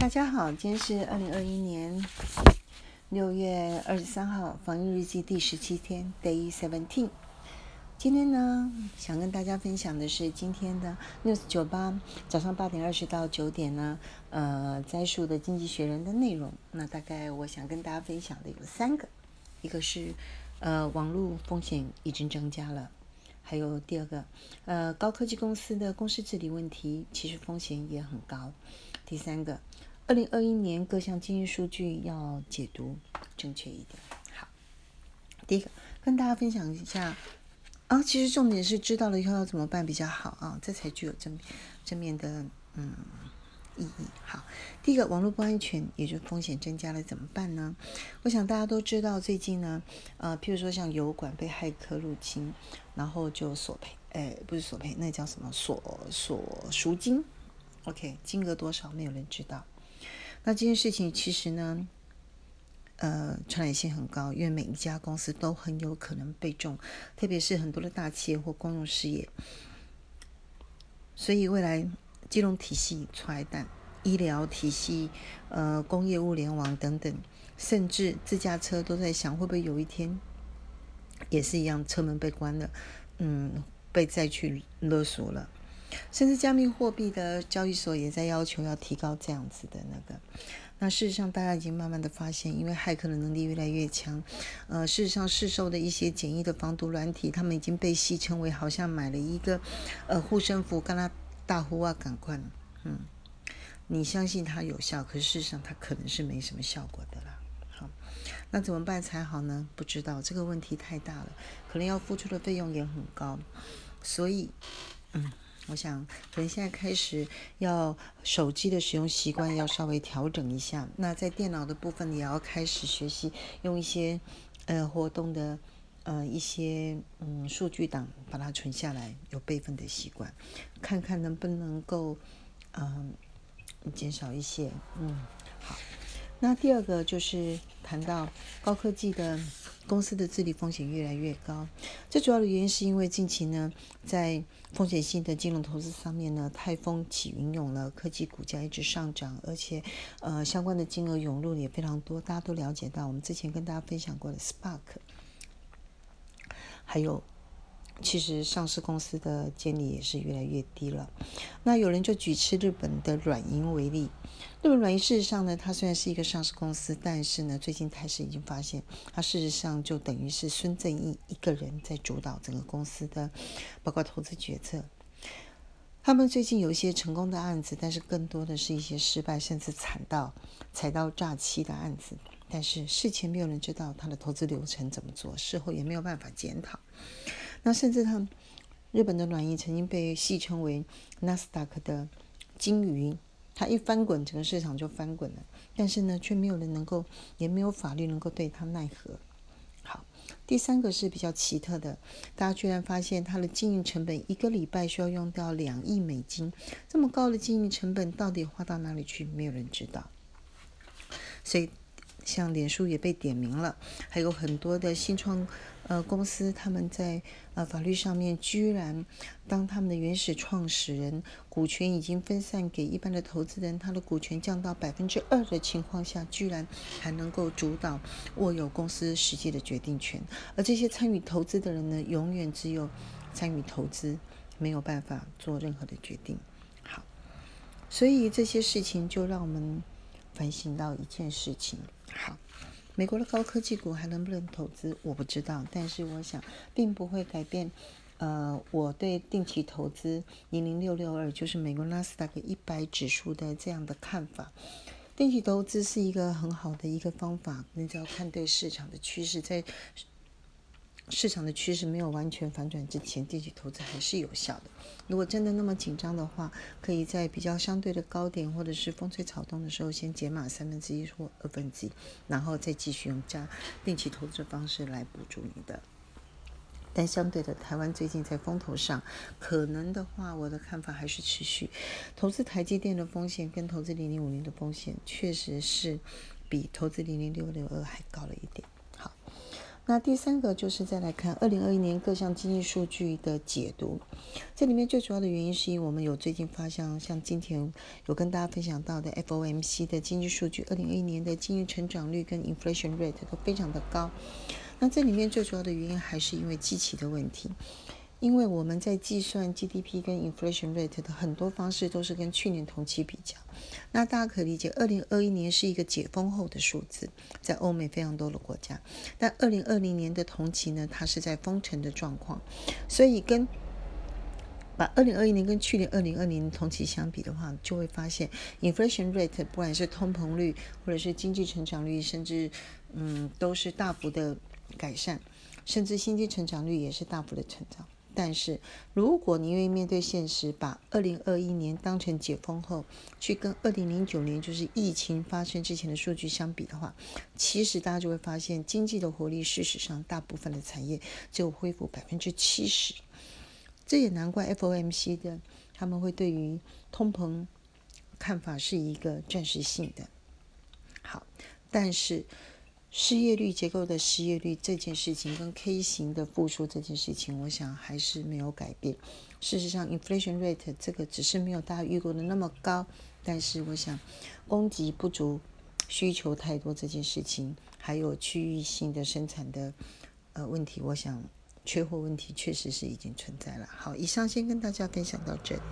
大家好，今天是二零二一年六月二十三号，防疫日记第十七天，Day Seventeen。今天呢，想跟大家分享的是今天的 News 九八早上八点二十到九点呢，呃，摘述的《经济学人》的内容。那大概我想跟大家分享的有三个，一个是呃，网络风险已经增加了，还有第二个，呃，高科技公司的公司治理问题其实风险也很高，第三个。二零二一年各项经济数据要解读正确一点。好，第一个跟大家分享一下啊，其实重点是知道了以后要怎么办比较好啊，这才具有正正面的嗯意义。好，第一个网络不安全，也就风险增加了，怎么办呢？我想大家都知道，最近呢，呃，譬如说像油管被骇客入侵，然后就索赔，哎，不是索赔，那叫什么索索赎金？OK，金额多少没有人知道。那这件事情其实呢，呃，传染性很高，因为每一家公司都很有可能被中，特别是很多的大企业或公用事业。所以未来金融体系出来弹，医疗体系、呃，工业物联网等等，甚至自驾车都在想，会不会有一天也是一样，车门被关了，嗯，被再去勒索了。甚至加密货币的交易所也在要求要提高这样子的那个。那事实上，大家已经慢慢的发现，因为骇客的能力越来越强，呃，事实上市售的一些简易的防毒软体，他们已经被戏称为好像买了一个呃护身符，跟他大呼啊，赶快，嗯，你相信它有效，可是事实上它可能是没什么效果的啦。好，那怎么办才好呢？不知道，这个问题太大了，可能要付出的费用也很高，所以，嗯。我想，可能现在开始要手机的使用习惯要稍微调整一下。那在电脑的部分，也要开始学习用一些呃活动的呃一些嗯数据档把它存下来，有备份的习惯，看看能不能够嗯减少一些嗯。那第二个就是谈到高科技的公司的治理风险越来越高，最主要的原因是因为近期呢，在风险性的金融投资上面呢，泰丰起云涌了，科技股价一直上涨，而且呃相关的金额涌入也非常多，大家都了解到，我们之前跟大家分享过的 Spark，还有。其实上市公司的监理也是越来越低了。那有人就举持日本的软银为例，日本软银事实上呢，它虽然是一个上市公司，但是呢，最近台视已经发现，它事实上就等于是孙正义一个人在主导整个公司的包括投资决策。他们最近有一些成功的案子，但是更多的是一些失败甚至惨到踩到诈欺的案子。但是事前没有人知道他的投资流程怎么做，事后也没有办法检讨。那甚至他日本的软银曾经被戏称为纳斯达克的金鱼，它一翻滚，整个市场就翻滚了。但是呢，却没有人能够，也没有法律能够对它奈何。好，第三个是比较奇特的，大家居然发现它的经营成本一个礼拜需要用到两亿美金，这么高的经营成本到底花到哪里去？没有人知道。所以。像脸书也被点名了，还有很多的新创呃公司，他们在呃法律上面居然，当他们的原始创始人股权已经分散给一般的投资人，他的股权降到百分之二的情况下，居然还能够主导握有公司实际的决定权，而这些参与投资的人呢，永远只有参与投资，没有办法做任何的决定。好，所以这些事情就让我们反省到一件事情。好，美国的高科技股还能不能投资？我不知道，但是我想并不会改变。呃，我对定期投资零零六六二，就是美国纳斯达克一百指数的这样的看法。定期投资是一个很好的一个方法，你只要看对市场的趋势，在。市场的趋势没有完全反转之前，定期投资还是有效的。如果真的那么紧张的话，可以在比较相对的高点或者是风吹草动的时候，先减码三分之一或二分之一，然后再继续用加定期投资方式来补助你的。但相对的，台湾最近在风头上，可能的话，我的看法还是持续投资台积电的风险跟投资零零五零的风险，确实是比投资零零六六二还高了一点。那第三个就是再来看二零二一年各项经济数据的解读。这里面最主要的原因是因为我们有最近发现，像今天有跟大家分享到的 FOMC 的经济数据，二零二一年的经济成长率跟 inflation rate 都非常的高。那这里面最主要的原因还是因为机器的问题。因为我们在计算 GDP 跟 inflation rate 的很多方式都是跟去年同期比较，那大家可以理解，二零二一年是一个解封后的数字，在欧美非常多的国家，但二零二零年的同期呢，它是在封城的状况，所以跟把二零二一年跟去年二零二零同期相比的话，就会发现 inflation rate 不管是通膨率或者是经济成长率，甚至嗯都是大幅的改善，甚至经济成长率也是大幅的成长。但是，如果你愿意面对现实，把二零二一年当成解封后，去跟二零零九年就是疫情发生之前的数据相比的话，其实大家就会发现，经济的活力事实上大部分的产业只有恢复百分之七十。这也难怪 FOMC 的他们会对于通膨看法是一个暂时性的。好，但是。失业率结构的失业率这件事情，跟 K 型的复苏这件事情，我想还是没有改变。事实上，inflation rate 这个只是没有大家预估的那么高，但是我想供给不足、需求太多这件事情，还有区域性的生产的呃问题，我想缺货问题确实是已经存在了。好，以上先跟大家分享到这里。